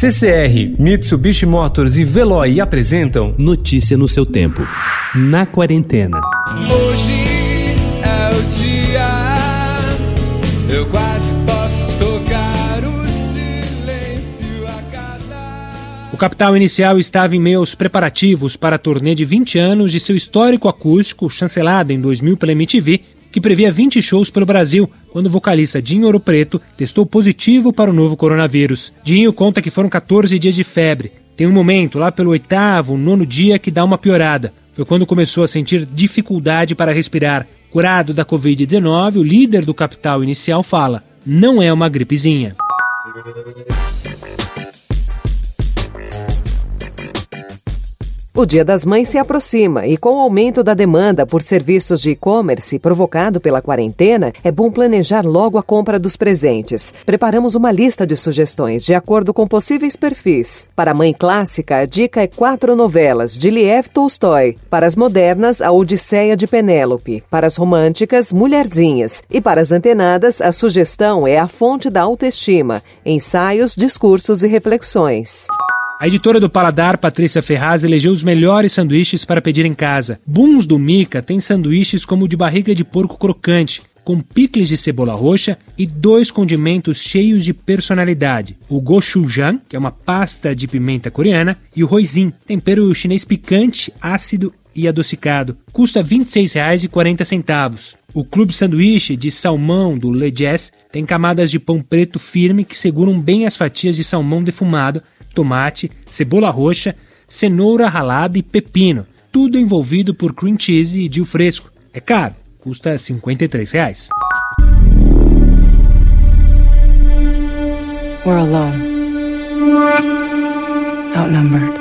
CCR, Mitsubishi Motors e Veloy apresentam Notícia no seu tempo. Na quarentena. Hoje é o dia, eu quase posso tocar o silêncio a casa. O Capital Inicial estava em meio aos preparativos para a turnê de 20 anos de seu histórico acústico, chancelado em 2000 pela MTV, que previa 20 shows pelo Brasil, quando o vocalista Dinho Ouro Preto testou positivo para o novo coronavírus. Dinho conta que foram 14 dias de febre. Tem um momento, lá pelo oitavo, nono dia, que dá uma piorada. Foi quando começou a sentir dificuldade para respirar. Curado da Covid-19, o líder do Capital Inicial fala: não é uma gripezinha. O Dia das Mães se aproxima e, com o aumento da demanda por serviços de e-commerce provocado pela quarentena, é bom planejar logo a compra dos presentes. Preparamos uma lista de sugestões de acordo com possíveis perfis. Para a mãe clássica, a dica é quatro novelas de Liev Tolstói. Para as modernas, a Odisseia de Penélope. Para as românticas, Mulherzinhas. E para as antenadas, a sugestão é A Fonte da Autoestima. Ensaios, discursos e reflexões. A editora do Paladar, Patrícia Ferraz, elegeu os melhores sanduíches para pedir em casa. Buns do Mica tem sanduíches como o de barriga de porco crocante, com picles de cebola roxa e dois condimentos cheios de personalidade: o gochujang, que é uma pasta de pimenta coreana, e o roisin, tempero chinês picante, ácido e adocicado. Custa R$ 26,40. O Clube Sanduíche de Salmão do Le Jazz tem camadas de pão preto firme que seguram bem as fatias de salmão defumado tomate, cebola roxa, cenoura ralada e pepino, tudo envolvido por cream cheese e dill fresco. É caro, custa 53 reais. We're alone. Outnumbered.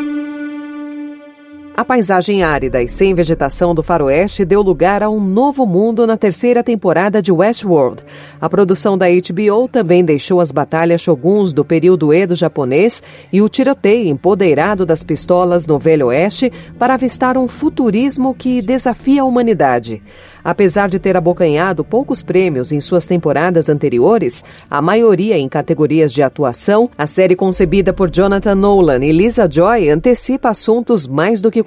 A paisagem árida e sem vegetação do faroeste deu lugar a um novo mundo na terceira temporada de Westworld. A produção da HBO também deixou as batalhas shoguns do período Edo japonês e o tiroteio empodeirado das pistolas no Velho Oeste para avistar um futurismo que desafia a humanidade. Apesar de ter abocanhado poucos prêmios em suas temporadas anteriores, a maioria em categorias de atuação, a série concebida por Jonathan Nolan e Lisa Joy antecipa assuntos mais do que